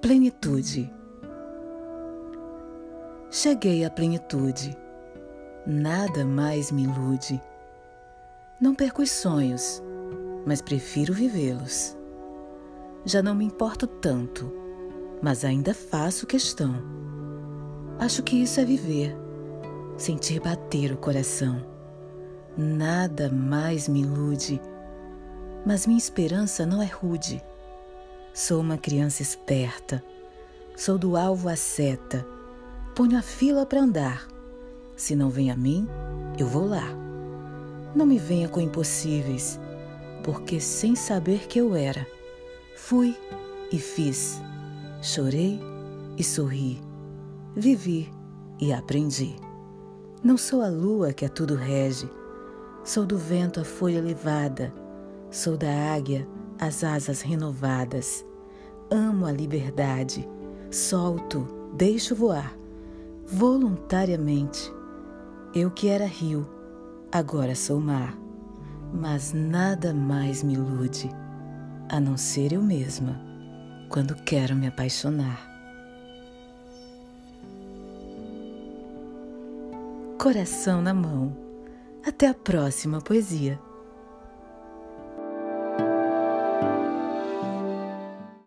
Plenitude. Cheguei à plenitude. Nada mais me ilude. Não perco os sonhos, mas prefiro vivê-los. Já não me importo tanto, mas ainda faço questão. Acho que isso é viver, sentir bater o coração. Nada mais me ilude, mas minha esperança não é rude. Sou uma criança esperta, sou do alvo a seta, ponho a fila para andar. Se não vem a mim, eu vou lá. Não me venha com impossíveis, porque sem saber que eu era, fui e fiz, chorei e sorri, vivi e aprendi. Não sou a lua que a tudo rege, sou do vento a folha levada, sou da águia as asas renovadas. Amo a liberdade, solto, deixo voar, voluntariamente. Eu que era rio, agora sou mar, mas nada mais me ilude, a não ser eu mesma, quando quero me apaixonar. Coração na mão. Até a próxima poesia.